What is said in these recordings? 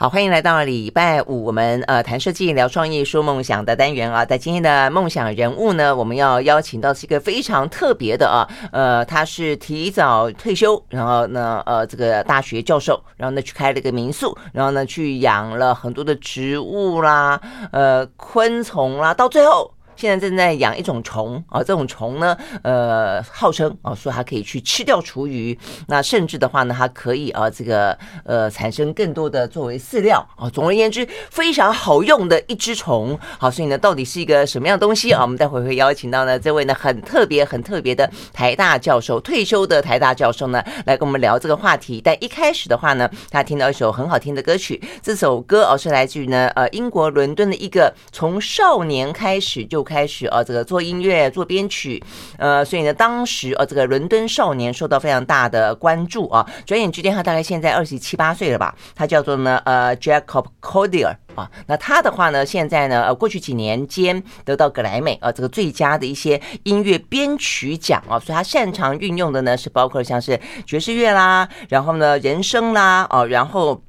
好，欢迎来到礼拜五，我们呃谈设计、聊创意、说梦想的单元啊。在今天的梦想人物呢，我们要邀请到是一个非常特别的啊，呃，他是提早退休，然后呢，呃，这个大学教授，然后呢去开了一个民宿，然后呢去养了很多的植物啦，呃，昆虫啦，到最后。现在正在养一种虫啊，这种虫呢，呃，号称啊，说它可以去吃掉厨余，那甚至的话呢，它可以啊，这个呃，产生更多的作为饲料啊。总而言之，非常好用的一只虫。好，所以呢，到底是一个什么样东西啊？我们待会会邀请到呢这位呢很特别、很特别的台大教授，退休的台大教授呢，来跟我们聊这个话题。但一开始的话呢，他听到一首很好听的歌曲，这首歌哦是来自于呢呃英国伦敦的一个从少年开始就开始啊，这个做音乐、做编曲，呃，所以呢，当时啊，这个伦敦少年受到非常大的关注啊。转眼之间，他大概现在二十七八岁了吧？他叫做呢，呃，Jacob Collier 啊。那他的话呢，现在呢，呃，过去几年间得到格莱美啊，这个最佳的一些音乐编曲奖啊，所以他擅长运用的呢，是包括像是爵士乐啦，然后呢，人声啦，哦，然后。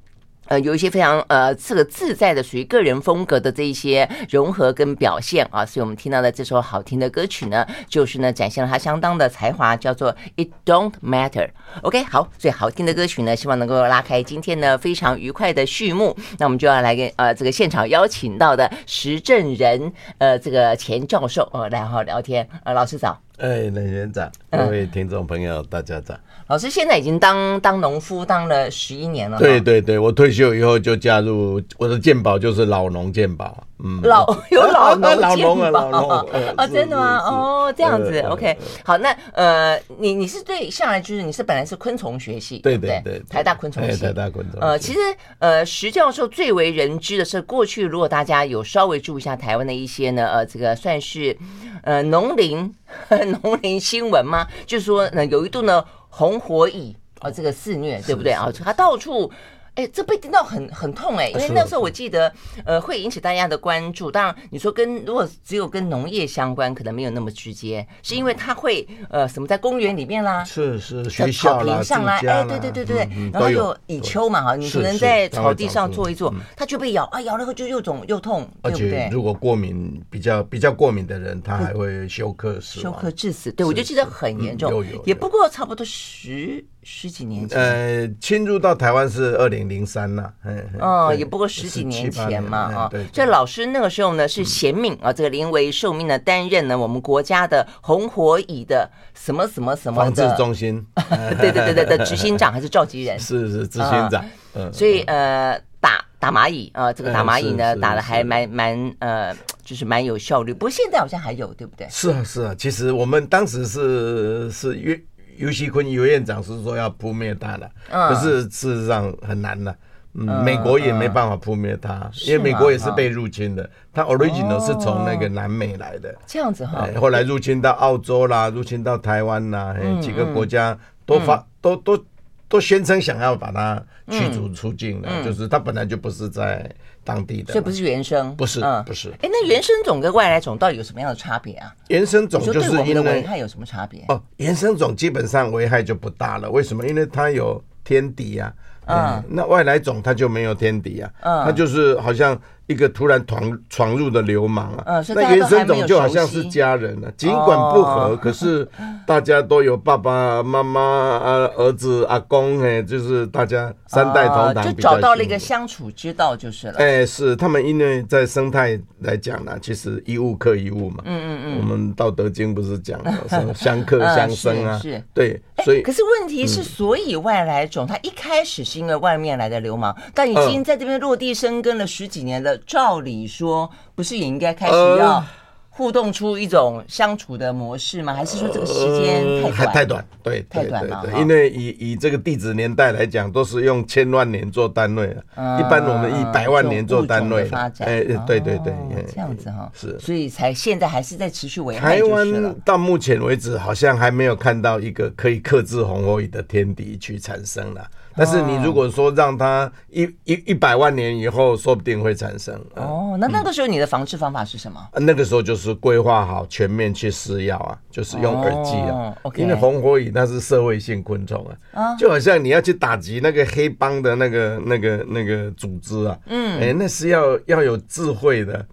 呃，有一些非常呃这个自在的属于个人风格的这一些融合跟表现啊，所以我们听到的这首好听的歌曲呢，就是呢展现了他相当的才华，叫做 It Don't Matter。OK，好，最好听的歌曲呢，希望能够拉开今天呢非常愉快的序幕。那我们就要来跟呃这个现场邀请到的石正人呃这个钱教授呃来好好聊天。呃，老师早。哎，冷院长，各位听众朋友，大家早。老师现在已经当当农夫当了十一年了。对对对，我退休以后就加入我的健保，就是老农健保。嗯，老有老农 老农啊，老农 啊，真的吗？哦，这样子，OK。好，那呃，你你是对下来就是你是本来是昆虫学系，对对对，台大昆虫系，台大昆虫。呃，其实呃，石教授最为人知的是，过去如果大家有稍微注意一下台湾的一些呢，呃，这个算是呃农林 农林新闻吗？就是说呢，有一度呢红火蚁啊，这个肆虐，对不对啊？它到处。哎，这被叮到很很痛哎，因为那时候我记得，呃，会引起大家的关注。当然，你说跟如果只有跟农业相关，可能没有那么直接，是因为它会呃什么在公园里面啦，是是学校啦，上来，哎，对对对对对，然后有蚁丘嘛哈，你可能在草地上坐一坐，它就被咬啊，咬了后就又肿又痛，对不对？而且如果过敏比较比较过敏的人，他还会休克死，休克致死。对，我就记得很严重，也不过差不多十。十几年前，呃，侵入到台湾是二零零三呐，嗯，哦，也不过十几年前嘛，啊，这老师那个时候呢是贤命啊，这个临危受命的担任呢我们国家的红火蚁的什么什么什么防治中心，对对对对的 执行长还是召集人，是是执行长，嗯，所以呃打打蚂蚁啊，这个打蚂蚁呢打的还蛮蛮呃，就是蛮有效率，不过现在好像还有，对不对？是啊是啊，其实我们当时是是越。游锡堃游院长是说要扑灭它的，可是事实上很难的。嗯，美国也没办法扑灭它，因为美国也是被入侵的。它 original 是从那个南美来的，这样子哈。后来入侵到澳洲啦，入侵到台湾啦，几个国家都发都都都宣称想要把它驱逐出境了，就是它本来就不是在。当地的，所以不是原生，不是，不是。哎，那原生种跟外来种到底有什么样的差别啊？原生种就是因为对我们的危害有什么差别？哦，原生种基本上危害就不大了。为什么？因为它有天敌呀。嗯，那外来种它就没有天敌啊。嗯，它就是好像。一个突然闯闯入的流氓啊！那原生种就好像是家人了，尽管不和，可是大家都有爸爸妈妈啊、儿子、阿公，哎，就是大家三代同堂，就找到了一个相处之道，就是了。哎，是他们因为在生态来讲呢，其实一物克一物嘛。嗯嗯嗯。我们《道德经》不是讲什 相克相生啊？是。对，所以。可是问题是，所以外来种它一开始是因为外面来的流氓，但已经在这边落地生根了十几年了。照理说，不是也应该开始要互动出一种相处的模式吗？还是说这个时间太短？太短，对，太短了。因为以以这个地质年代来讲，都是用千万年做单位了。一般我们以百万年做单位发展。哎，对对对，这样子哈，是，所以才现在还是在持续维护。台湾到目前为止，好像还没有看到一个可以克制红火蚁的天敌去产生了。但是你如果说让它一一一百万年以后，说不定会产生。哦，那那个时候你的防治方法是什么？那个时候就是规划好全面去施药啊，就是用耳剂啊。因为红火蚁那是社会性昆虫啊，就好像你要去打击那个黑帮的那个那个那个组织啊，嗯，哎，那是要要有智慧的。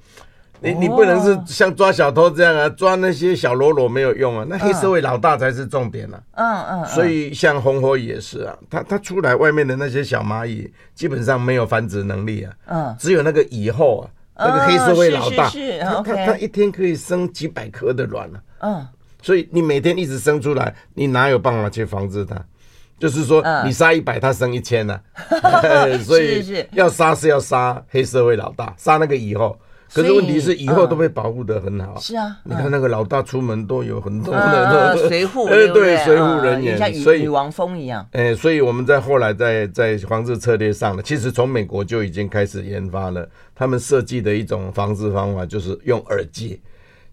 你你不能是像抓小偷这样啊，抓那些小喽啰没有用啊，那黑社会老大才是重点啊。嗯嗯。所以像红火蚁也是啊，它它出来外面的那些小蚂蚁基本上没有繁殖能力啊。嗯。只有那个蚁后啊，那个黑社会老大，它它它一天可以生几百颗的卵啊。嗯。所以你每天一直生出来，你哪有办法去防治它？就是说你杀一百，它生一千 呢。所以要杀是要杀黑社会老大，杀那个蚁后。可是问题是以后都被保护得很好。是啊，你看那个老大出门都有很多的随护，哎对，随护人员，像女女王蜂一样。哎，所以我们在后来在在防治策略上呢，其实从美国就已经开始研发了，他们设计的一种防治方法就是用耳剂。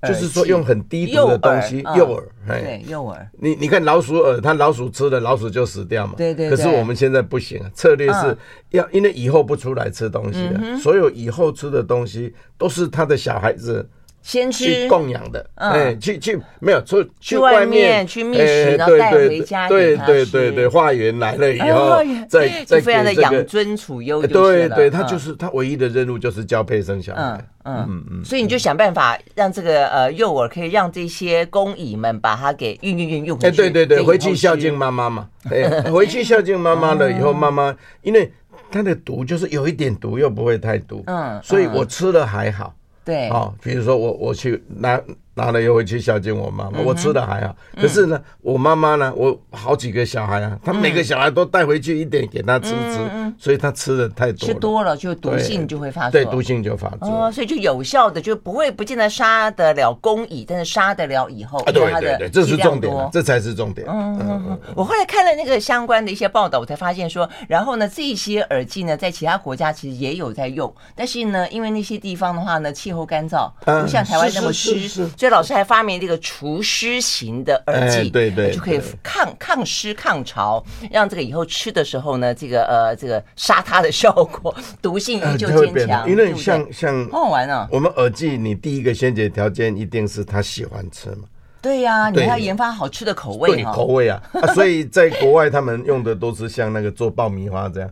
就是说用很低毒的东西，诱饵，对，诱饵。你你看老鼠饵，它老鼠吃了，老鼠就死掉嘛。对对。可是我们现在不行啊，策略是要，因为以后不出来吃东西了，所有以后吃的东西都是他的小孩子。先去供养的，哎，去去没有出去外面去觅食，然后带回家。对对对对，化缘来了以后，再再非常的养尊处优。对对，他就是他唯一的任务就是交配生小孩。嗯嗯嗯，所以你就想办法让这个呃幼儿可以让这些工蚁们把它给运运运用回去。对对对，回去孝敬妈妈嘛。哎 回去孝敬妈妈了以后，妈妈因为它的毒就是有一点毒，又不会太毒。嗯，所以我吃了还好。对，哦，比如说我我去拿。拿了又回去孝敬我妈妈，我吃的还好。可是呢，我妈妈呢，我好几个小孩啊，她每个小孩都带回去一点给她吃吃，所以她吃的太多，吃多了就毒性就会发作，对，毒性就发作。哦，所以就有效的就不会不见得杀得了公蚁，但是杀得了以后，对对对，这是重点，这才是重点。嗯嗯嗯。我后来看了那个相关的一些报道，我才发现说，然后呢，这些耳机呢，在其他国家其实也有在用，但是呢，因为那些地方的话呢，气候干燥，不像台湾那么湿，所以老师还发明。这个除湿型的耳机，对对，就可以抗抗湿抗潮，让这个以后吃的时候呢，这个呃，这个杀它的效果，毒性依旧坚强。因为像像好好玩啊，我们耳机，你第一个先决条件一定是他喜欢吃嘛。对呀，你要研发好吃的口味，对口味啊。所以在国外，他们用的都是像那个做爆米花这样。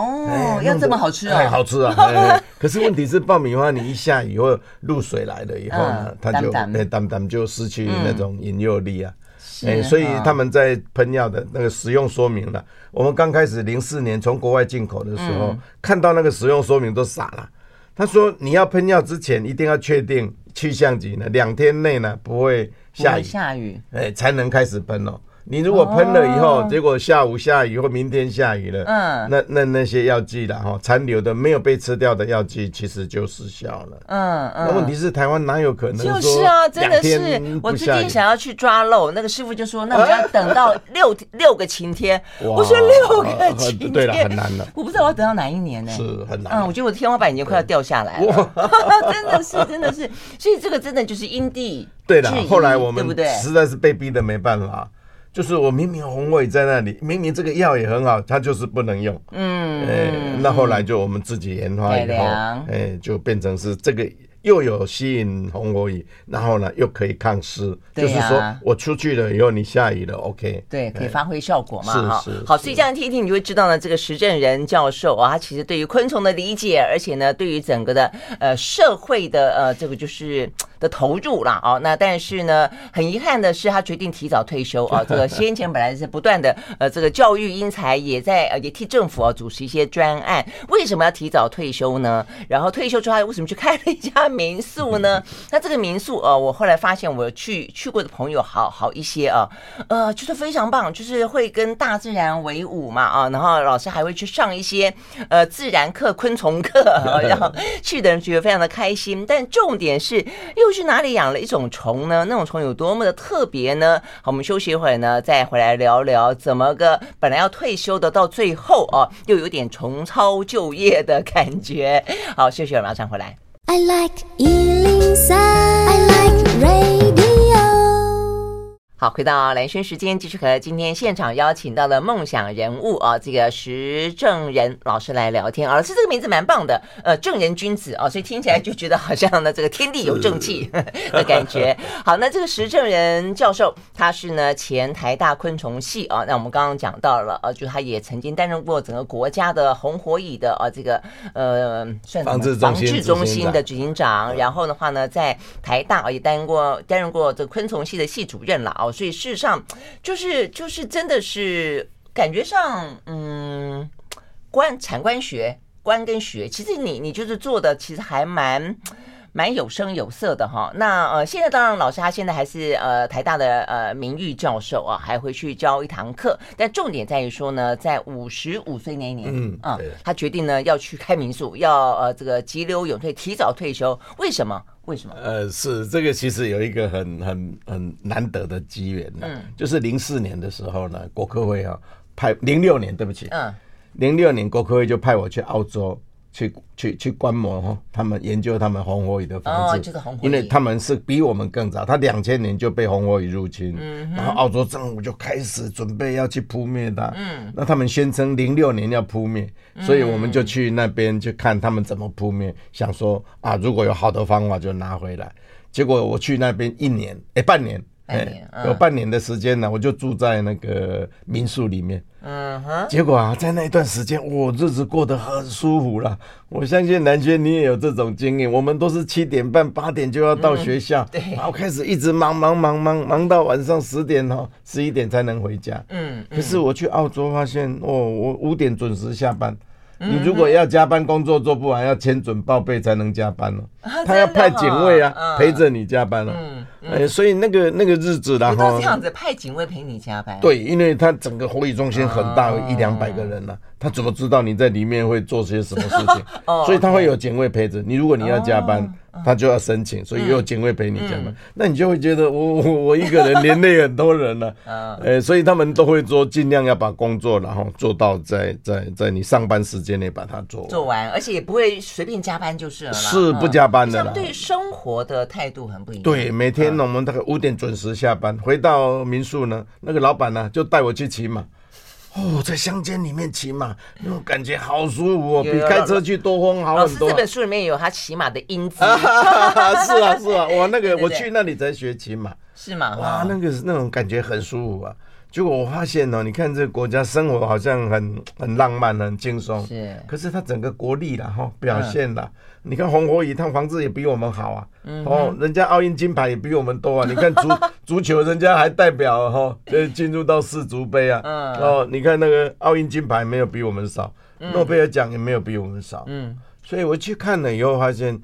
哦，要这么好吃啊？好吃啊！可是问题是，爆米花你一下雨或露水来了以后呢，它就那当当就失去那种引诱力啊。哎，所以他们在喷药的那个使用说明了。我们刚开始零四年从国外进口的时候，看到那个使用说明都傻了。他说你要喷药之前一定要确定气象局呢两天内呢不会下雨，下雨哎才能开始喷哦。你如果喷了以后，结果下午下雨或明天下雨了，嗯，那那那些药剂了哈，残留的没有被吃掉的药剂，其实就失效了。嗯嗯。那问题是台湾哪有可能？就是啊，真的是。我最近想要去抓漏，那个师傅就说，那我要等到 六六个晴天。我说六个晴天，对了，很难的。我不知道我要等到哪一年呢？是很难。嗯，我觉得我的天花板已经快要掉下来了。真的是，真的是。所以这个真的就是因地。对了，后来我们实在是被逼的没办法。就是我明明红尾在那里，明明这个药也很好，它就是不能用。嗯，哎、欸，那后来就我们自己研发以后，哎、欸，就变成是这个。又有吸引红火蚁，然后呢又可以抗湿，就是说我出去了以后你下雨了，OK，对，可以发挥效果嘛，是是。好，所以这样听一听，你就会知道呢，这个石正仁教授啊，他其实对于昆虫的理解，而且呢，对于整个的呃社会的呃这个就是的投入啦哦。那但是呢，很遗憾的是，他决定提早退休啊。这个先前本来是不断的呃这个教育英才，也在呃也替政府啊主持一些专案。为什么要提早退休呢？然后退休之后，他为什么去开了一家？民宿呢？那这个民宿呃，我后来发现我去去过的朋友好好一些啊，呃，就是非常棒，就是会跟大自然为伍嘛啊，然后老师还会去上一些呃自然课、昆虫课，然后去的人觉得非常的开心。但重点是又去哪里养了一种虫呢？那种虫有多么的特别呢？好，我们休息一会儿呢，再回来聊聊怎么个本来要退休的，到最后啊，又有点重操旧业的感觉。好，休息了，马上回来。I like 103, I like radio. 好，回到蓝轩时间，继续和今天现场邀请到的梦想人物啊，这个石正人老师来聊天啊。老师这个名字蛮棒的，呃，正人君子啊，所以听起来就觉得好像呢，这个天地有正气 的感觉。好，那这个石正人教授，他是呢前台大昆虫系啊，那我们刚刚讲到了，呃，就他也曾经担任过整个国家的红火蚁的啊这个呃算防治防治中心的执行长，然后的话呢，在台大也担任过担任过这个昆虫系的系主任了啊。所以事实上，就是就是真的是感觉上，嗯，观产官学官跟学，其实你你就是做的，其实还蛮蛮有声有色的哈。那呃，现在当然老师他现在还是呃台大的呃名誉教授啊，还回去教一堂课。但重点在于说呢，在五十五岁那一年，嗯啊，他决定呢要去开民宿，要呃这个急流勇退，提早退休。为什么？为什么？呃，是这个，其实有一个很很很难得的机缘呢，嗯，就是零四年的时候呢，国科会啊派零六年，对不起，嗯，零六年国科会就派我去澳洲。去去去观摩哈，他们研究他们红火蚁的房子，因为他们是比我们更早，他两千年就被红火蚁入侵，然后澳洲政府就开始准备要去扑灭它，嗯，那他们宣称零六年要扑灭，所以我们就去那边去看他们怎么扑灭，想说啊，如果有好的方法就拿回来，结果我去那边一年，哎，半年。哎，有半年的时间呢，我就住在那个民宿里面。嗯哼。结果啊，在那一段时间，我日子过得很舒服了。我相信南轩你也有这种经验。我们都是七点半、八点就要到学校，对，然后开始一直忙忙忙忙忙到晚上十点哦、十一点才能回家。嗯。可是我去澳洲发现，哦，我五点准时下班。你如果要加班工作做不完，要签准报备才能加班哦。他要派警卫啊，陪着你加班哦。哎，所以那个那个日子然后这样子派警卫陪你加班。对，因为他整个火蚁中心很大，一两百个人呢，他怎么知道你在里面会做些什么事情？所以他会有警卫陪着你。如果你要加班。他就要申请，所以有警卫陪你加班，那你就会觉得我我我一个人连累很多人了、啊，呃、欸，所以他们都会说尽量要把工作然后做到在在在你上班时间内把它做做完，而且也不会随便加班就是了，是不加班的对生活的态度很不一样。对，每天我们大概五点准时下班，回到民宿呢，那个老板呢就带我去骑马。哦，在乡间里面骑马，那种感觉好舒服哦，比开车去兜风好很多。这本书里面有他骑马的英姿。是啊，是啊，我，那个 我去那里才学骑马，是吗？哇，那个那种感觉很舒服啊。结果我发现哦，你看这个国家生活好像很很浪漫，很轻松。是。可是他整个国力啦，哈，表现啦，你看红火蚁，他房子也比我们好啊。嗯。哦，人家奥运金牌也比我们多啊。你看足足球，人家还代表哈，呃，进入到世足杯啊。嗯。哦，你看那个奥运金牌没有比我们少，诺贝尔奖也没有比我们少。嗯。所以我去看了以后，发现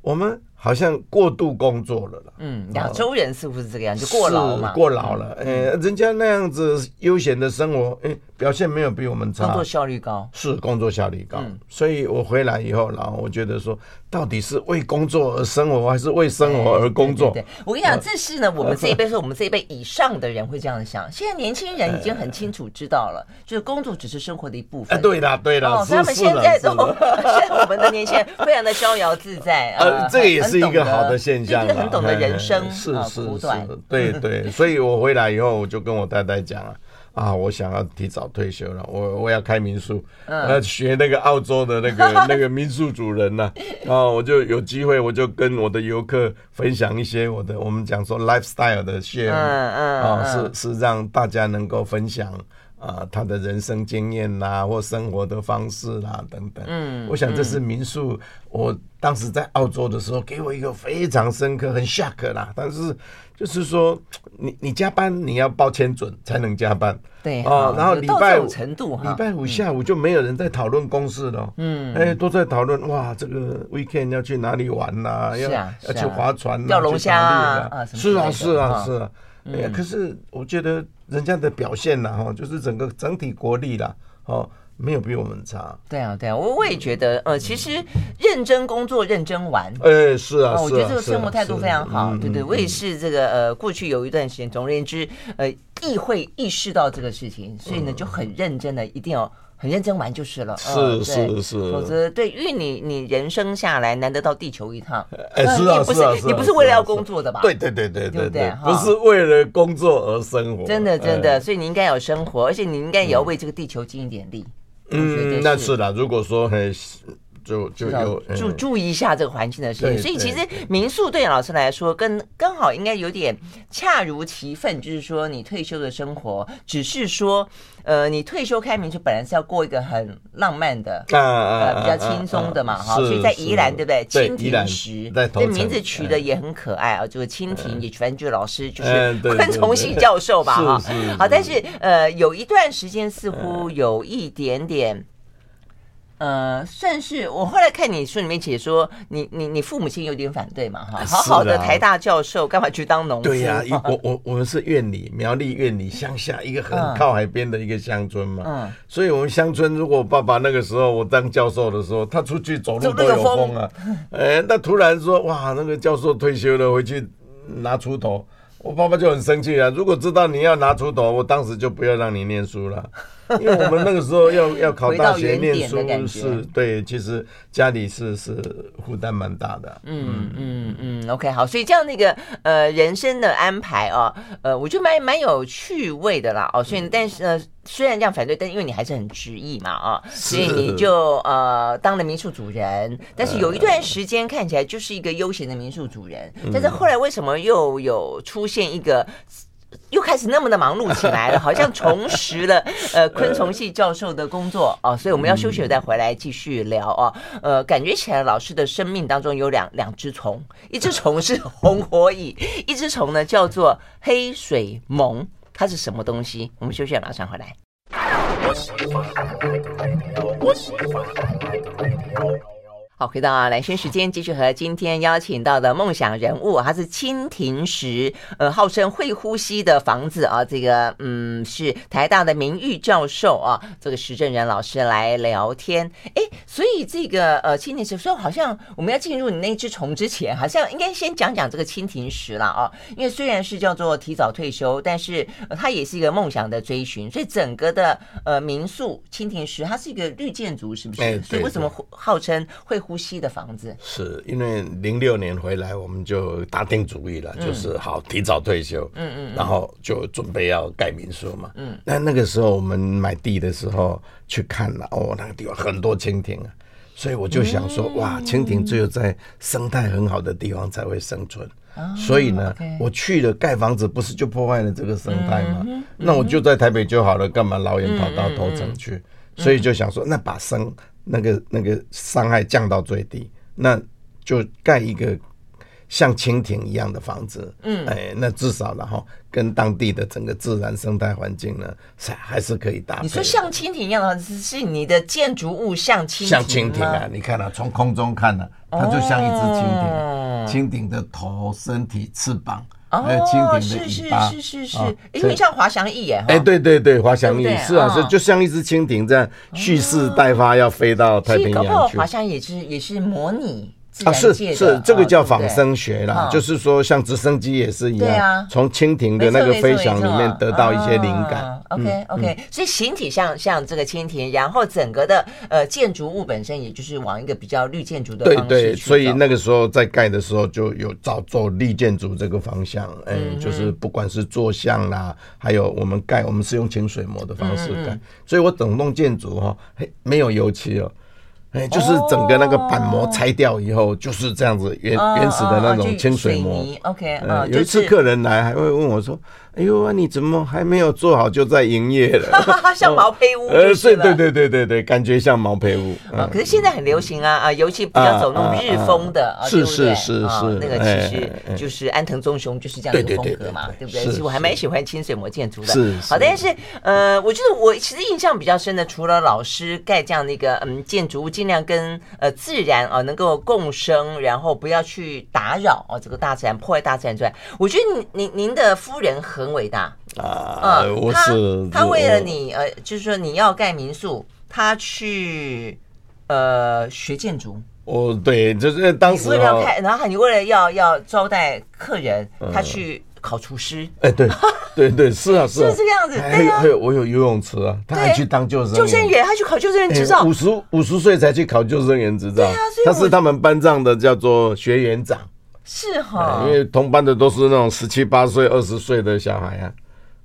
我们。好像过度工作了啦。嗯，亚洲人是不是这个样？就过劳嘛。过劳了，哎，人家那样子悠闲的生活，哎。表现没有比我们差，工作效率高，是工作效率高，所以我回来以后，然后我觉得说，到底是为工作而生活，还是为生活而工作？对，我跟你讲，这是呢，我们这一辈是我们这一辈以上的人会这样想。现在年轻人已经很清楚知道了，就是工作只是生活的一部分。对的，对的。哦，他们现在都，现在我们的年轻人非常的逍遥自在啊，这个也是一个好的现象，很懂得人生是是是，对对。所以我回来以后，我就跟我太太讲了。啊，我想要提早退休了，我我要开民宿，我要学那个澳洲的那个 那个民宿主人呐，啊，我就有机会，我就跟我的游客分享一些我的，我们讲说 lifestyle 的 share，嗯嗯，啊，是是让大家能够分享啊他的人生经验啦，或生活的方式啦等等，嗯，我想这是民宿，我当时在澳洲的时候给我一个非常深刻，很 shock 啦，但是。就是说，你你加班你要报签准才能加班，对啊，然后礼拜五程度礼拜五下午就没有人在讨论公事了，嗯，哎，都在讨论哇，这个 weekend 要去哪里玩呐？要要去划船、钓龙虾啊？是啊，是啊，是啊，哎，可是我觉得人家的表现呐，哈，就是整个整体国力啦，哦。没有比我们差。对啊，对啊，我我也觉得，呃，其实认真工作，认真玩。哎，是啊，我觉得这个生活态度非常好。对对，我也是这个呃，过去有一段时间，总而言之，呃，意会意识到这个事情，所以呢，就很认真的，一定要很认真玩就是了。是是是，否则对，因为你你人生下来难得到地球一趟，哎，是啊是啊，你不是为了要工作的吧？对对对对对对，不是为了工作而生活。真的真的，所以你应该有生活，而且你应该也要为这个地球尽一点力。嗯，那是啦。如果说很。就就有注注意一下这个环境的事情，所以其实民宿对老师来说，跟刚好应该有点恰如其分，就是说你退休的生活，只是说，呃，你退休开民宿本来是要过一个很浪漫的，呃，比较轻松的嘛，哈，所以在宜兰对不对？蜻蜓石，这名字取的也很可爱啊，就是蜻蜓也反正就是老师就是昆虫系教授吧，哈，好，但是呃，有一段时间似乎有一点点。呃，算是我后来看你书里面写说，你你你父母亲有点反对嘛，哈，好好的台大教授，干嘛去当农夫？对呀，我我我们是院里苗栗院里乡下一个很靠海边的一个乡村嘛，嗯，所以我们乡村如果爸爸那个时候我当教授的时候，他出去走路都有风啊，哎，那突然说哇，那个教授退休了，回去拿锄头，我爸爸就很生气啊，如果知道你要拿锄头，我当时就不要让你念书了。因为我们那个时候要要考大学念书是，对，其实家里是是负担蛮大的。嗯嗯嗯，OK，好，所以这样那个呃人生的安排啊，呃，我觉得蛮蛮有趣味的啦。哦，所以但是呃虽然这样反对，但因为你还是很执意嘛啊，所以你就呃当了民宿主人。但是有一段时间看起来就是一个悠闲的民宿主人，但是后来为什么又有出现一个？又开始那么的忙碌起来了，好像重拾了呃昆虫系教授的工作哦，所以我们要休息了再回来继续聊哦。呃，感觉起来老师的生命当中有两两只虫，一只虫是红火蚁，一只虫呢叫做黑水虻，它是什么东西？我们休息了马上回来。好，回到兰萱时间，继续和今天邀请到的梦想人物，他是蜻蜓石，呃，号称会呼吸的房子啊，这个嗯是台大的名誉教授啊，这个石正仁老师来聊天。哎，所以这个呃蜻蜓石，说好像我们要进入你那只虫之前，好像应该先讲讲这个蜻蜓石了啊，因为虽然是叫做提早退休，但是它也是一个梦想的追寻，所以整个的呃民宿蜻蜓石，它是一个绿建筑，是不是？所以为什么号称会？呼吸的房子，是因为零六年回来，我们就打定主意了，嗯、就是好提早退休，嗯嗯，然后就准备要盖民宿嘛，嗯，那那个时候我们买地的时候去看了，哦，那个地方很多蜻蜓啊，所以我就想说，嗯、哇，蜻蜓只有在生态很好的地方才会生存，嗯、所以呢，嗯、我去了盖房子，不是就破坏了这个生态吗？嗯、那我就在台北就好了，干嘛老远跑到头城去？所以就想说，那把生那个那个伤害降到最低，那就盖一个像蜻蜓一样的房子。嗯，哎，那至少然后跟当地的整个自然生态环境呢，是还是可以搭配。你说像蜻蜓一样的，是你的建筑物像蜻蜓？像蜻蜓啊！你看啊，从空中看呢、啊，它就像一只蜻蜓，哦、蜻蜓的头、身体、翅膀。还有蜻蜓的尾巴，是是是是，有点像滑翔翼耶！哎，对对对，滑翔翼是啊，是就像一只蜻蜓这样蓄势待发，要飞到太平洋去。滑翔翼也是也是模拟啊，是是，这个叫仿生学啦，就是说像直升机也是一样，从蜻蜓的那个飞翔里面得到一些灵感。OK OK，所以形体像像这个蜻蜓，然后整个的呃建筑物本身也就是往一个比较绿建筑的方向。对对，所以那个时候在盖的时候就有照做绿建筑这个方向，哎，就是不管是坐向啦，还有我们盖，我们是用清水模的方式盖，所以我整栋建筑哈，嘿，没有油漆哦。哎，就是整个那个板模拆掉以后，就是这样子原原始的那种清水模。OK，有一次客人来还会问我说。哎呦，你怎么还没有做好就在营业了？像毛坯屋，呃，是，对对对对对，感觉像毛坯屋啊。可是现在很流行啊啊，尤其比较走那种日风的，是是是是，那个其实就是安藤忠雄就是这样的风格嘛，对不对？其实我还蛮喜欢清水模建筑的。是，好，但是呃，我觉得我其实印象比较深的，除了老师盖这样的一个嗯建筑物，尽量跟呃自然啊能够共生，然后不要去打扰哦这个大自然，破坏大自然之外，我觉得您您您的夫人很。很伟大啊！我是他，他为了你，呃，就是说你要盖民宿，他去呃学建筑。哦，对，就是当时为了开，然后你为了要要招待客人，他去考厨师。哎，对对对，是啊 是啊，是这个样子。还有还有，我有游泳池啊，他还去当救生救生员，他去考救生员执照，五十五十岁才去考救生员执照。对啊，他是他们班上的叫做学员长。是哈，因为同班的都是那种十七八岁、二十岁的小孩啊。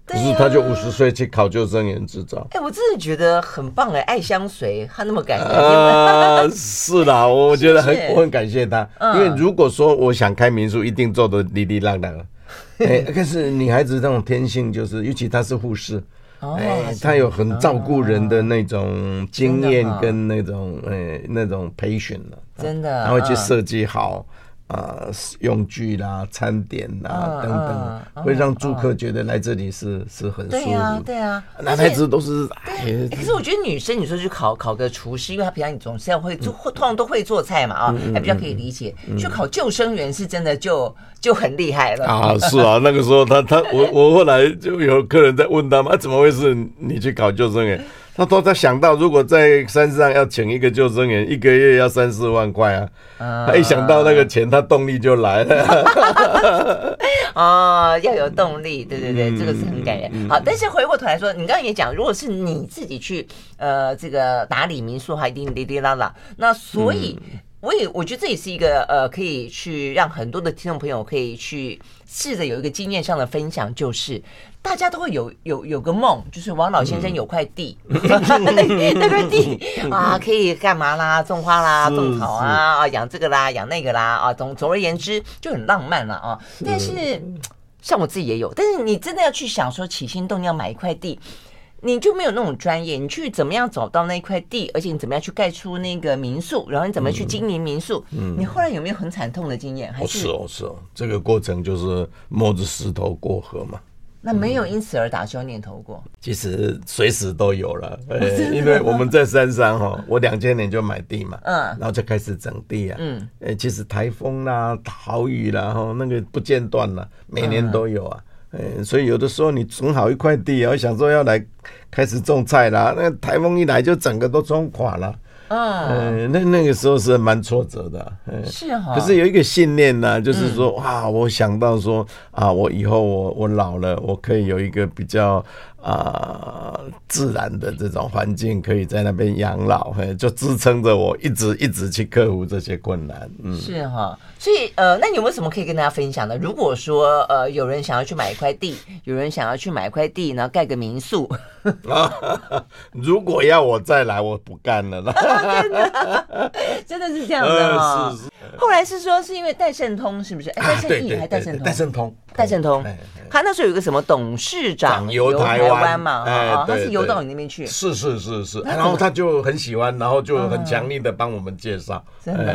可是他就五十岁去考救生员执照。哎，我真的觉得很棒哎，爱相随，他那么感人。啊，是啦，我觉得很我很感谢他，因为如果说我想开民宿，一定做的哩哩浪浪。哎，可是女孩子那种天性就是，尤其她是护士，哎，她有很照顾人的那种经验跟那种哎那种培训了，真的，然后去设计好。啊，用具啦、餐点啦等等，会让住客觉得来这里是是很舒服。对啊，对啊，男孩子都是。可是我觉得女生，你说去考考个厨师，因为她平常你总是要会做，通常都会做菜嘛啊，还比较可以理解。去考救生员是真的就就很厉害了啊！是啊，那个时候他他我我后来就有客人在问他嘛，怎么会是你去考救生员？他都在想到，如果在山上要请一个救生员，一个月要三四万块啊。他一想到那个钱，他动力就来了。哦，要有动力，对对对，这个是很感人。好，但是回过头来说，你刚刚也讲，如果是你自己去呃这个打理民宿，还一定哩哩啦啦。那所以。我也我觉得这也是一个呃，可以去让很多的听众朋友可以去试着有一个经验上的分享，就是大家都会有有有个梦，就是王老先生有块地，嗯、那那块地 啊可以干嘛啦？种花啦，种草啊，啊养这个啦，养那个啦，啊总总而言之就很浪漫了啊。但是像我自己也有，但是你真的要去想说起心动念要买一块地。你就没有那种专业，你去怎么样找到那块地，而且你怎么样去盖出那个民宿，然后你怎么去经营民宿？嗯，你后来有没有很惨痛的经验？还是？是哦，是哦，这个过程就是摸着石头过河嘛。那没有因此而打消念头过？其实随时都有了，因为我们在山上哈，我两千年就买地嘛，嗯，然后就开始整地啊，嗯，诶，其实台风啦、豪雨啦，哈，那个不间断了，每年都有啊。嗯，所以有的时候你种好一块地，然后想说要来开始种菜啦，那台风一来就整个都冲垮了。嗯，那那个时候是蛮挫折的。嗯，是哈。可是有一个信念呢，就是说，哇，我想到说啊，我以后我我老了，我可以有一个比较。啊、呃，自然的这种环境可以在那边养老，嘿，就支撑着我一直一直去克服这些困难。嗯，是哈，所以呃，那你有没有什么可以跟大家分享的？如果说呃，有人想要去买一块地，有人想要去买一块地，然后盖个民宿，如果要我再来，我不干了啦。真的，真的是这样的哈。是是。后来是说是因为戴胜通是不是？戴胜义还戴胜通？戴胜通，戴胜通。他那时候有个什么董事长游台湾嘛，啊，他是游到你那边去。是是是是，然后他就很喜欢，然后就很强力的帮我们介绍，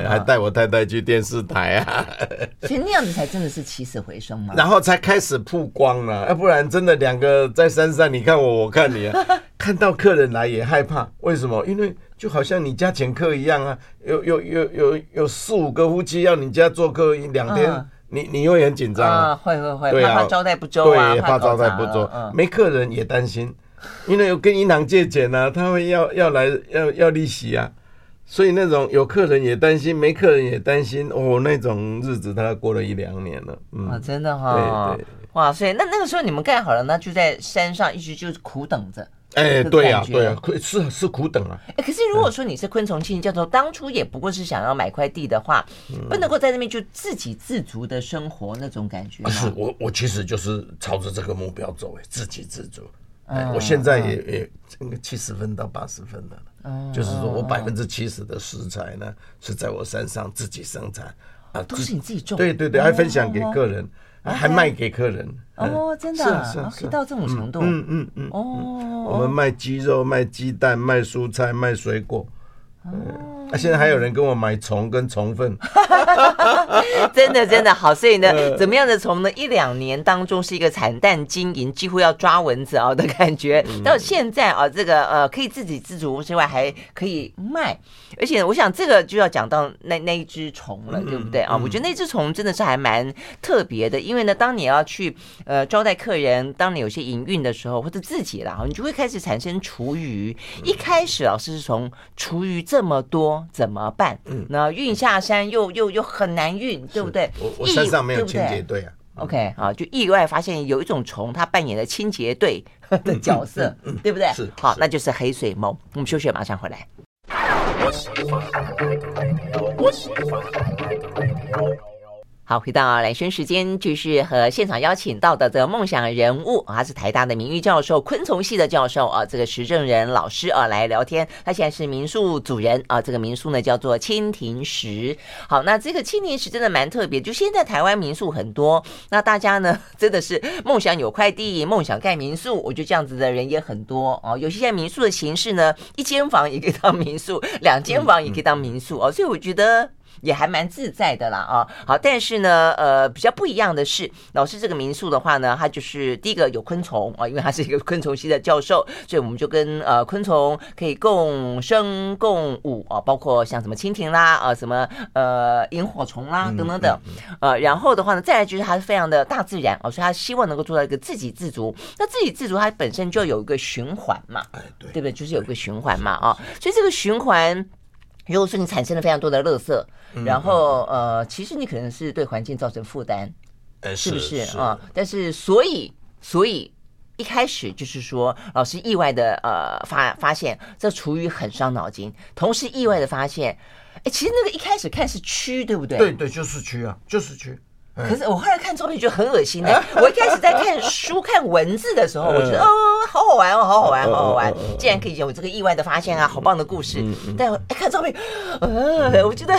还带我太太去电视台啊。所以那样子才真的是起死回生嘛。然后才开始曝光了，要不然真的两个在山上，你看我，我看你，看到客人来也害怕。为什么？因为就好像你家请客一样啊，有有有有有四五个夫妻要你家做客一两天。你你会很紧张。啊？会会会，怕招待不周啊，怕招待不周，没客人也担心，因为有跟银行借钱呢，他会要要来要要利息啊，所以那种有客人也担心，没客人也担心，哦，那种日子他过了一两年了，嗯，真的哈，对对，哇，所以那那个时候你们盖好了，那就在山上一直就苦等着。哎，对呀，对呀，是是苦等啊。哎，可是如果说你是昆虫庆教授，当初也不过是想要买块地的话，不能够在那边就自给自足的生活那种感觉。是我我其实就是朝着这个目标走，哎，自给自足。哎，我现在也也应该七十分到八十分的了。就是说我百分之七十的食材呢是在我山上自己生产啊，都是你自己种。对对对，还分享给个人。还卖给客人哦，真的是可以到这种程度，嗯嗯嗯哦，我们卖鸡肉、卖鸡蛋、卖蔬菜、卖水果，哦，啊，现在还有人跟我买虫跟虫粪，真的真的好，所以呢，怎么样的虫呢一两年当中是一个惨淡经营，几乎要抓蚊子啊的感觉，到现在啊，这个呃可以自给自足之外，还可以卖。而且我想这个就要讲到那那一只虫了，对不对？啊？我觉得那只虫真的是还蛮特别的，因为呢，当你要去呃招待客人，当你有些营运的时候，或者自己啦，你就会开始产生厨余。一开始老师是从厨余这么多怎么办？嗯那运下山又又又很难运，对不对？我我山上没有清洁队啊。OK，好，就意外发现有一种虫，它扮演了清洁队的角色，嗯嗯嗯、对不对？是，好，那就是黑水虻。我们休息，马上回来。好，回到兰萱时间，继续和现场邀请到的这个梦想人物，他是台大的名誉教授，昆虫系的教授啊，这个石正仁老师啊来聊天。他现在是民宿主人啊，这个民宿呢叫做蜻蜓石。好，那这个蜻蜓石真的蛮特别，就现在台湾民宿很多，那大家呢 真的是梦想有块地，梦想盖民宿，我觉得这样子的人也很多哦。有些现在民宿的形式呢，一间房也可以当民宿，两间房也可以当民宿哦，所以我觉得。也还蛮自在的啦啊，好，但是呢，呃，比较不一样的是，老师这个民宿的话呢，它就是第一个有昆虫啊，因为他是一个昆虫系的教授，所以我们就跟呃昆虫可以共生共舞啊，包括像什么蜻蜓啦啊，什么呃萤火虫啦等等等，呃，然后的话呢，再来就是它是非常的大自然啊，所以他希望能够做到一个自给自足。那自给自足，它本身就有一个循环嘛，哎，对，对不对？就是有一个循环嘛啊，所以这个循环。如果说你产生了非常多的垃圾，然后呃，其实你可能是对环境造成负担，是不是啊？但是所以所以一开始就是说，老师意外的呃发发现这厨余很伤脑筋，同时意外的发现，哎，其实那个一开始看是蛆，对不对？对对，就是蛆啊，就是蛆。可是我后来看照片觉得很恶心哎！我一开始在看书看文字的时候，我觉得哦，好好玩哦，好好玩，好好玩！竟然可以有这个意外的发现啊，好棒的故事！但一看照片，呃，我觉得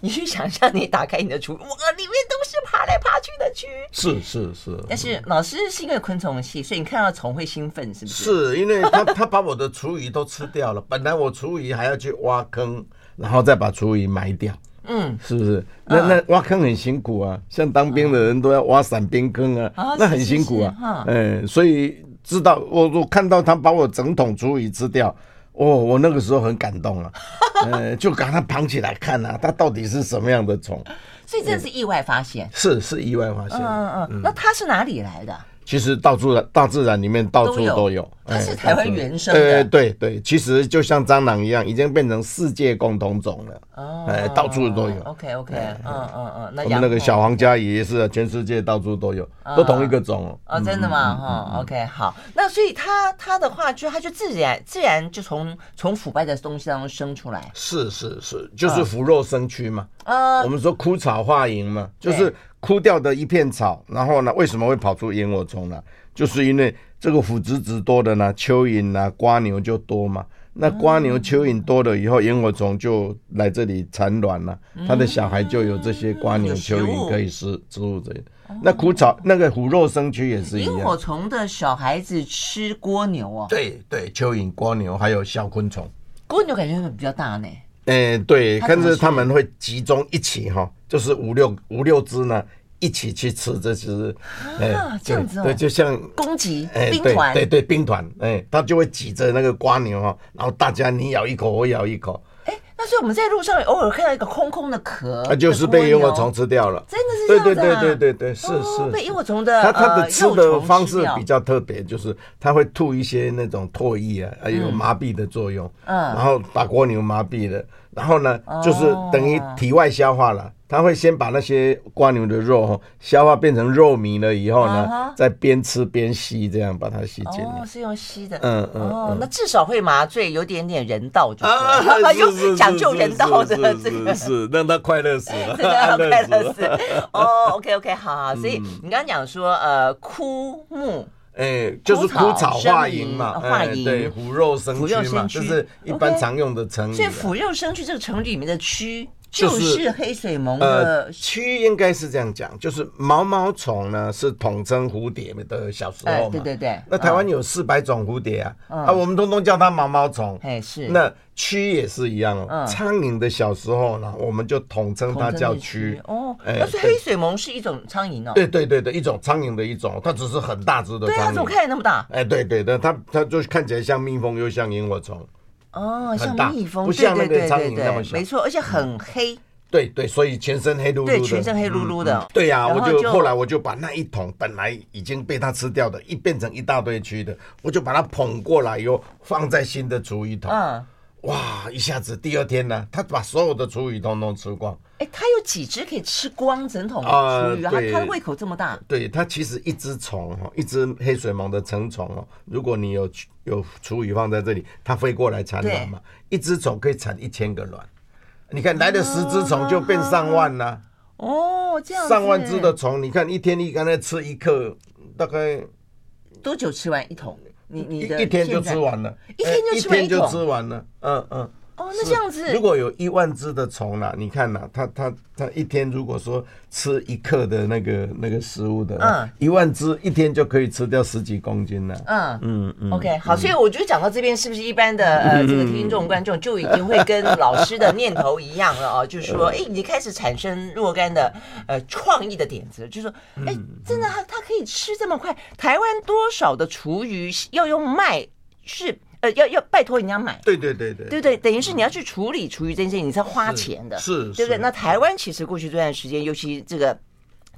你去想象，你打开你的厨，哇，里面都是爬来爬去的蛆。是是是。但是老师是因为昆虫系，所以你看到虫会兴奋，是不是？是因为他 他把我的厨余都吃掉了，本来我厨余还要去挖坑，然后再把厨余埋掉。嗯，是不是？那那挖坑很辛苦啊，像当兵的人都要挖散兵坑啊，那很辛苦啊。嗯，所以知道我我看到他把我整桶厨余吃掉，哦，我那个时候很感动啊，嗯，就把它绑起来看啊，它到底是什么样的虫。所以这是意外发现，是是意外发现。嗯嗯，那它是哪里来的？其实到处大自然里面到处都有，它是台湾原生的。对对对，其实就像蟑螂一样，已经变成世界共同种了。哦，哎，到处都有。OK OK，嗯嗯嗯，那我们那个小黄家也是，全世界到处都有，都同一个种。哦，真的吗？哈，OK，好。那所以它它的话，就它就自然自然就从从腐败的东西当中生出来。是是是，就是腐肉生蛆嘛。啊，我们说枯草化萤嘛，就是。枯掉的一片草，然后呢，为什么会跑出萤火虫呢？就是因为这个腐殖质多的呢，蚯蚓啊、瓜牛就多嘛。那瓜牛、蚯蚓多了以后，萤火虫就来这里产卵了，它的小孩就有这些瓜牛、蚯蚓可以吃植物这。那枯草那个虎肉生蛆也是一样。萤火虫的小孩子吃蜗牛哦？对对，蚯蚓、蜗牛还有小昆虫。蜗牛感觉会比较大呢。哎，对，但是他们会集中一起哈，就是五六五六只呢，一起去吃这只，啊，这样子哦，对，就像攻击兵团，对对，兵团，哎，他就会挤着那个瓜牛哈，然后大家你咬一口，我咬一口。那所以我们在路上偶尔看到一个空空的壳，它就是被萤火虫吃掉了。真的是这样子啊？对对对对对对，是是被萤火虫的。它它的吃的方式比较特别，就是它会吐一些那种唾液啊，还有麻痹的作用。嗯，然后把蜗牛麻痹了，然后呢，就是等于体外消化了。他会先把那些瓜牛的肉哈消化变成肉糜了以后呢，再边吃边吸，这样把它吸进来。哦，是用吸的。嗯嗯。哦，那至少会麻醉，有点点人道，就是有讲究人道的这个，是让他快乐死了，让他快乐死。哦，OK OK，好好。所以你刚刚讲说，呃，枯木，哎，就是枯草化萤嘛，化萤，对，腐肉生蛆嘛，就是一般常用的成语。所以腐肉生蛆这个成语里面的蛆。就是黑水虻的呃，蛆应该是这样讲，就是毛毛虫呢是统称蝴蝶的小时候嘛，对对对。那台湾有四百种蝴蝶啊，啊，我们通通叫它毛毛虫。哎，是。那蛆也是一样哦，苍蝇的小时候呢，我们就统称它叫蛆。哦，但是黑水虻是一种苍蝇哦。对对对对，一种苍蝇的一种，它只是很大只的。对，它怎么看起来那么大？哎，对对对，它它就看起来像蜜蜂，又像萤火虫。哦，像蜜蜂，不像那个苍蝇那么小。没错，而且很黑。对对，所以全身黑噜噜的。对，全身黑噜噜的。对呀，我就后来我就把那一桶本来已经被它吃掉的，一变成一大堆蛆的，我就把它捧过来，又放在新的厨余桶。嗯。哇，一下子第二天呢，他把所有的厨余通通吃光。哎，它有几只可以吃光整桶厨余啊？他他的胃口这么大？对，它其实一只虫哈，一只黑水虻的成虫哦，如果你有有厨余放在这里，它飞过来产卵嘛，一只虫可以产一千个卵。你看来的十只虫就变上万了。哦，这样。上万只的虫，你看一天你刚才吃一克，大概多久吃完一桶？你你一天就吃完了，一天就吃完一桶，一天就吃完了，嗯嗯。哦，那这样子，如果有一万只的虫啦，你看呐，它它它一天如果说吃一克的那个那个食物的，嗯，一万只一天就可以吃掉十几公斤了。嗯嗯嗯。OK，好，所以我觉得讲到这边，是不是一般的呃 这个听众观众就已经会跟老师的念头一样了哦？就是说，哎，你开始产生若干的呃创意的点子，就是说，哎，真的它它可以吃这么快？台湾多少的厨余要用卖是？呃，要要拜托人家买，对对对对，对对，等于是你要去处理厨余这件事情，你是要花钱的，是，对不对？那台湾其实过去这段时间，尤其这个。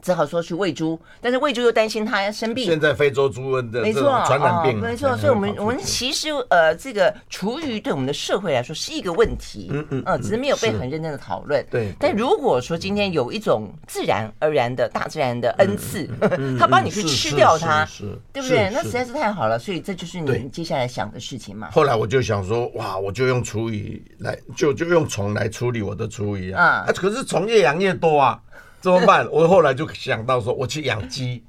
只好说去喂猪，但是喂猪又担心它生病。现在非洲猪瘟的这种传染病，没错，所以我们我们其实呃，这个厨余对我们的社会来说是一个问题，嗯嗯，只是没有被很认真的讨论。对，但如果说今天有一种自然而然的大自然的恩赐，他帮你去吃掉它，对不对？那实在是太好了，所以这就是你接下来想的事情嘛。后来我就想说，哇，我就用厨余来，就就用虫来处理我的厨余啊，啊，可是虫越养越多啊。怎么办？我后来就想到说，我去养鸡，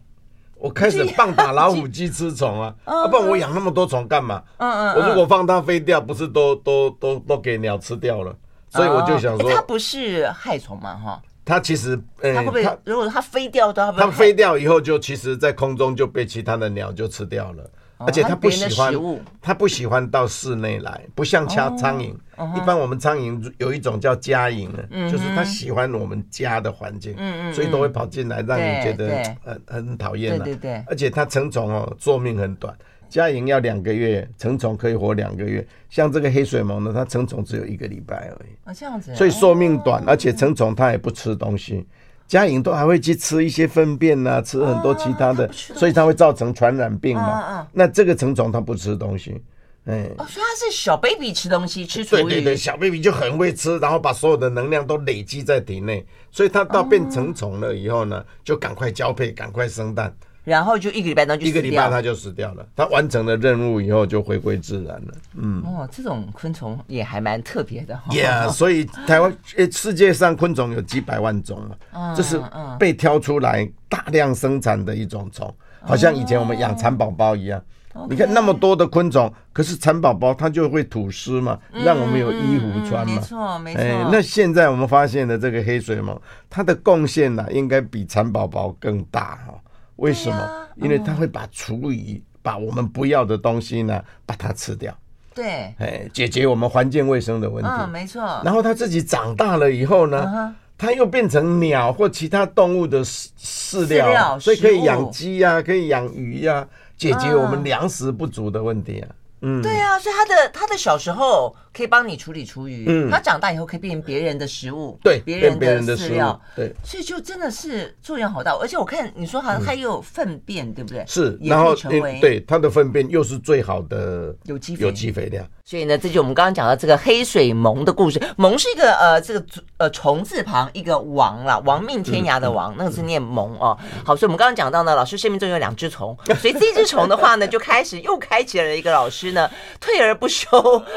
我开始棒打老虎鸡吃虫啊！啊，不然我养那么多虫干嘛？嗯嗯，我如果放它飞掉，不是都都都都给鸟吃掉了？所以我就想说，它不是害虫嘛？哈，它其实，呃，它会不会？如果它飞掉它飞掉以后，就其实在空中就被其他的鸟就吃掉了。而且它不喜欢，它不喜欢到室内来，不像掐苍蝇。一般我们苍蝇有一种叫家蝇呢，就是它喜欢我们家的环境，所以都会跑进来，让你觉得很很讨厌了。对对对。而且它成虫哦，寿命很短，家蝇要两个月，成虫可以活两个月。像这个黑水虻呢，它成虫只有一个礼拜而已。啊，这样子。所以寿命短，而且成虫它也不吃东西。家蝇都还会去吃一些粪便呐、啊，吃很多其他的，所以它会造成传染病嘛。那这个成虫它不吃东西，哎，哦，所以它是小 baby 吃东西，吃出来。对对对，小 baby 就很会吃，然后把所有的能量都累积在体内，所以它到变成虫了以后呢，就赶快交配，赶快生蛋。然后就一个礼拜，它就一个礼拜它就死掉了。它完成了任务以后就回归自然了。嗯，哦，这种昆虫也还蛮特别的。Yeah，所以台湾诶，世界上昆虫有几百万种嘛，这是被挑出来大量生产的一种虫，好像以前我们养蚕宝宝一样。你看那么多的昆虫，可是蚕宝宝它就会吐丝嘛，让我们有衣服穿嘛。没错，没错。哎，那现在我们发现的这个黑水虻，它的贡献呢，应该比蚕宝宝更大哈。为什么？啊、因为它会把厨余，嗯、把我们不要的东西呢，把它吃掉。对，哎，解决我们环境卫生的问题。嗯，没错。然后它自己长大了以后呢，嗯、它又变成鸟或其他动物的饲饲料，饲料所以可以养鸡呀，可以养鱼呀，解决我们粮食不足的问题啊。嗯，对啊，所以它的它的小时候可以帮你处理厨余，嗯，它长大以后可以变成别人的食物，对，别人的饲料，对，所以就真的是作用好大。而且我看你说好像它又有粪便，对不对？是，然后成为对它的粪便又是最好的有机有机肥料。所以呢，这就我们刚刚讲到这个黑水虻的故事。虻是一个呃，这个呃虫字旁一个王啦，亡命天涯的亡，嗯、那个是念虻哦。好，所以我们刚刚讲到呢，老师生命中有两只虫，所以这只虫的话呢，就开始又开启了一个老师呢退而不休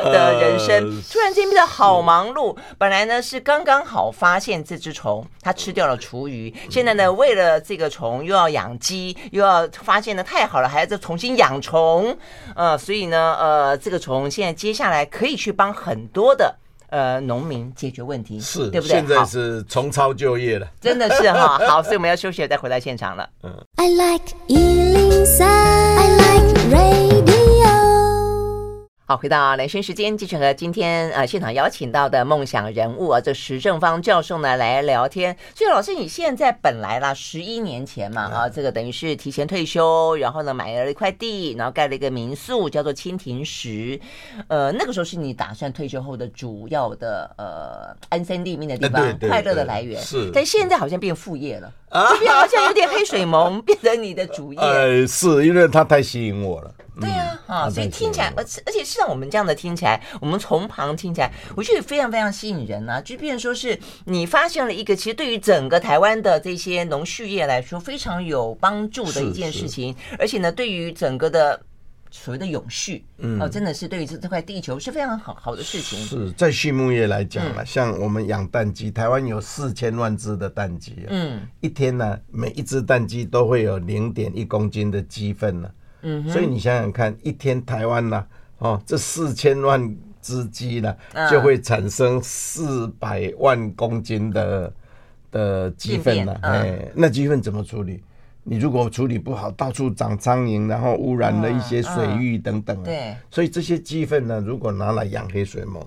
的人生。呃、突然间变得好忙碌，本来呢是刚刚好发现这只虫，它吃掉了厨余，现在呢为了这个虫又要养鸡，又要发现的太好了，还要再重新养虫，呃，所以呢呃这个虫现在。接下来可以去帮很多的呃农民解决问题，是对不对？现在是重操旧业了，真的是哈。好，所以我们要休息了，再回到现场了。嗯。I like 好，回到连线时间，继续和今天呃现场邀请到的梦想人物啊，这石正芳教授呢来聊天。所以老师，你现在本来啦，十一年前嘛啊，这个等于是提前退休，然后呢买了一块地，然后盖了一个民宿，叫做蜻蜓石。呃，那个时候是你打算退休后的主要的呃安身立命的地方，对对对，快乐的来源。是，但现在好像变副业了，这边好像有点黑水蒙变成你的主业。呃，是因为它太吸引我了。对呀，啊，所以听起来，而且而且是让我们这样的听起来，我们从旁听起来，我觉得非常非常吸引人啊。就变成说是你发现了一个，其实对于整个台湾的这些农畜业来说非常有帮助的一件事情，而且呢，对于整个的。所谓的永续，嗯，哦，真的是对于这这块地球是非常好好的事情。是在畜牧业来讲嘛，嗯、像我们养蛋鸡，台湾有四千万只的蛋鸡，嗯，一天呢，每一只蛋鸡都会有零点一公斤的鸡粪呢，嗯，所以你想想看，一天台湾呢，哦，这四千万只鸡呢，就会产生四百万公斤的的鸡粪了，哎、嗯，那鸡粪怎么处理？你如果处理不好，到处长苍蝇，然后污染了一些水域等等、啊。嗯嗯、对，所以这些鸡粪呢，如果拿来养黑水虻，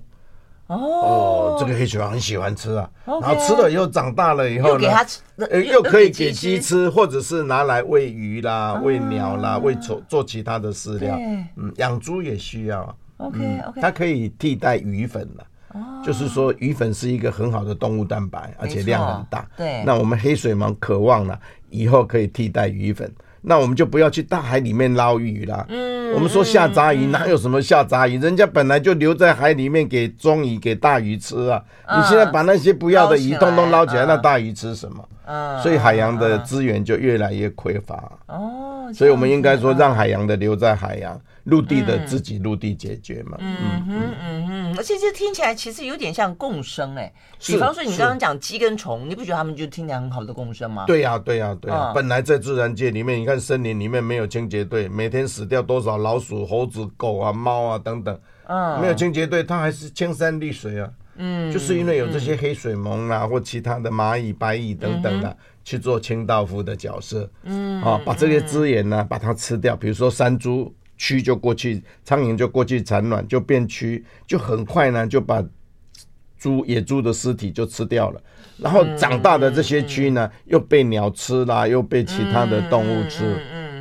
哦，哦，这个黑水虻很喜欢吃啊。然后吃了以后长大了以后呢，又给它吃，呃，又可以给鸡吃，或者是拿来喂鱼啦、喂鸟啦、喂做做其他的饲料。嗯，养猪也需要啊。OK OK，它可以替代鱼粉了。就是说，鱼粉是一个很好的动物蛋白，而且量很大。对，那我们黑水虻渴望了以后可以替代鱼粉，那我们就不要去大海里面捞鱼了。嗯，我们说下杂鱼哪有什么下杂鱼？人家本来就留在海里面给中鱼、给大鱼吃啊。你现在把那些不要的鱼通通捞起来，那大鱼吃什么？嗯，所以海洋的资源就越来越匮乏。哦，所以我们应该说，让海洋的留在海洋。陆地的自己陆地解决嘛，嗯嗯。嗯嗯，而且这听起来其实有点像共生哎，比方说你刚刚讲鸡跟虫，你不觉得他们就听起来很好的共生吗？对呀对呀对呀，本来在自然界里面，你看森林里面没有清洁队，每天死掉多少老鼠、猴子、狗啊、猫啊等等，嗯，没有清洁队，它还是青山绿水啊，嗯，就是因为有这些黑水虻啊或其他的蚂蚁、白蚁等等的去做清道夫的角色，嗯，啊，把这些资源呢把它吃掉，比如说山猪。蛆就过去，苍蝇就过去产卵，就变蛆，就很快呢就把猪野猪的尸体就吃掉了。然后长大的这些蛆呢，又被鸟吃啦，又被其他的动物吃。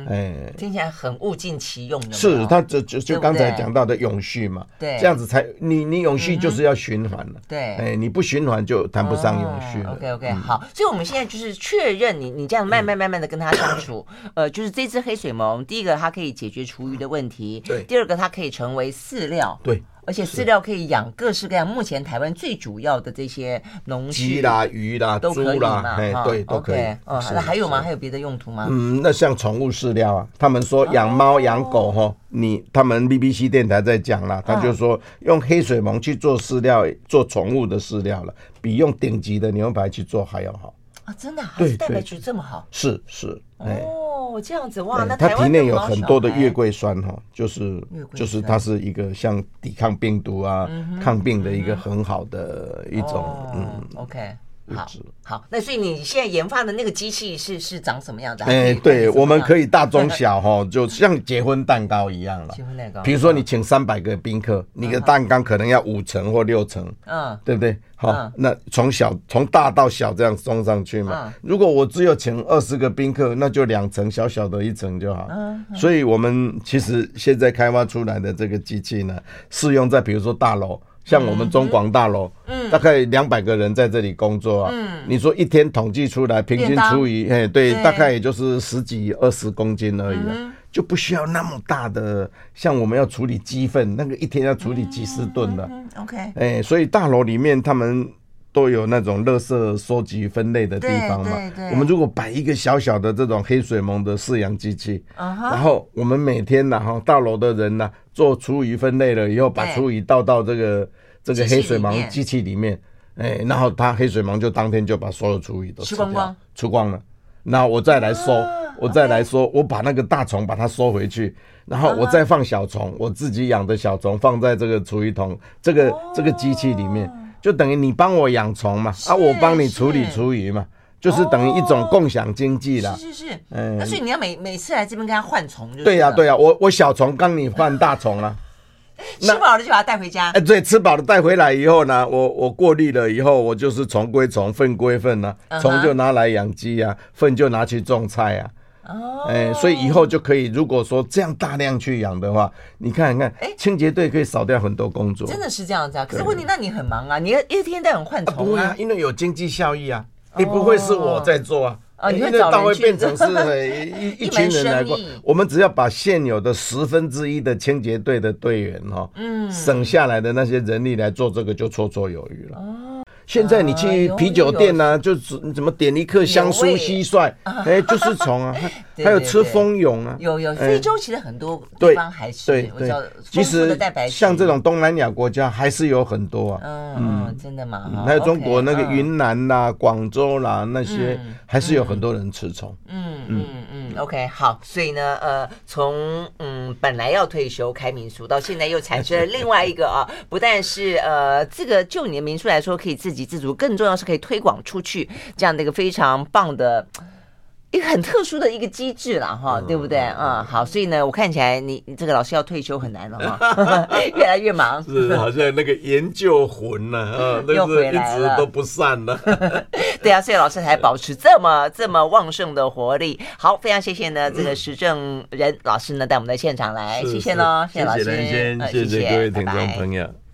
哎，听起来很物尽其用的。是，他就就就刚才讲到的永续嘛。对，这样子才你你永续就是要循环了。对，哎，你不循环就谈不上永续。OK OK，好，所以我们现在就是确认你你这样慢慢慢慢的跟他相处，呃，就是这只黑水虻，第一个它可以解决厨余的问题，对，第二个它可以成为饲料，对。而且饲料可以养各式各样，目前台湾最主要的这些农鸡啦、鱼啦、都可以嘛，哎，对，都可以。哦，那还有吗？还有别的用途吗？嗯，那像宠物饲料啊，他们说养猫养狗哈，你他们 BBC 电台在讲啦，他就说用黑水虻去做饲料，做宠物的饲料了，比用顶级的牛排去做还要好啊！真的，还是蛋白质这么好？是是，哎。哦，这样子哇，那它体内有很多的月桂酸哈，就是就是它是一个像抵抗病毒啊、抗病的一个很好的一种嗯，OK。好，好，那所以你现在研发的那个机器是是长什么样的？哎，对，我们可以大中小 哈，就像结婚蛋糕一样了。结婚蛋糕，比如说你请三百个宾客，你的蛋糕可能要五层或六层，嗯，对不对？好，那从小从大到小这样装上去嘛。如果我只有请二十个宾客，那就两层小小的一层就好。嗯，所以我们其实现在开发出来的这个机器呢，适用在比如说大楼。像我们中广大楼，嗯，大概两百个人在这里工作啊，嗯，你说一天统计出来，平均除以，哎，对，大概也就是十几二十公斤而已啊，就不需要那么大的，像我们要处理鸡粪，那个一天要处理几十吨的，OK，哎，所以大楼里面他们。都有那种垃圾收集分类的地方嘛。我们如果摆一个小小的这种黑水虻的饲养机器，然后我们每天然后大楼的人呢做厨余分类了以后，把厨余倒到这个这个黑水虻机器里面，哎，然后它黑水虻就当天就把所有厨余都吃光光，吃光了。那我再来收，我再来收，我把那个大虫把它收回去，然后我再放小虫，我自己养的小虫放在这个厨余桶这个这个机器里面。就等于你帮我养虫嘛，啊，我帮你处理厨余嘛，就是等于一种共享经济啦。是是是，嗯，那所以你要每每次来这边跟他换虫，就对呀对呀，我我小虫帮你换大虫了，吃饱了就把它带回家。哎，对，吃饱了带回来以后呢，我我过滤了以后，我就是虫归虫，粪归粪呢，虫就拿来养鸡呀，粪就拿去种菜呀。哦，哎，所以以后就可以，如果说这样大量去养的话，你看看，哎，清洁队可以少掉很多工作。真的是这样子啊？可是问题，那你很忙啊，你要一天到晚换虫啊？不会啊，因为有经济效益啊。你不会是我在做啊？啊，因为到会变成是 一一群人来过，我们只要把现有的十分之一的清洁队的队员哈，嗯，省下来的那些人力来做这个，就绰绰有余了。哦。现在你去啤酒店呐，就怎么点一克香酥蟋蟀，哎，就是虫啊，还有吃蜂蛹啊，有有。非洲其实很多地方还是对对，其实像这种东南亚国家还是有很多啊。嗯嗯，真的吗？还有中国那个云南啦、广州啦那些，还是有很多人吃虫。嗯嗯嗯，OK，好。所以呢，呃，从嗯本来要退休开民宿，到现在又产生了另外一个啊，不但是呃这个就你的民宿来说可以自给自足，更重要是可以推广出去，这样的一个非常棒的一个很特殊的一个机制了哈，对不对？嗯，好，所以呢，我看起来你你这个老师要退休很难了哈，越来越忙，是好像那个研究魂呢，啊，又回来了，一直都不散了。对啊，所以老师才保持这么这么旺盛的活力。好，非常谢谢呢，这个时政人老师呢带我们到现场来，谢谢喽，谢谢老师，谢谢谢谢各位听众朋友。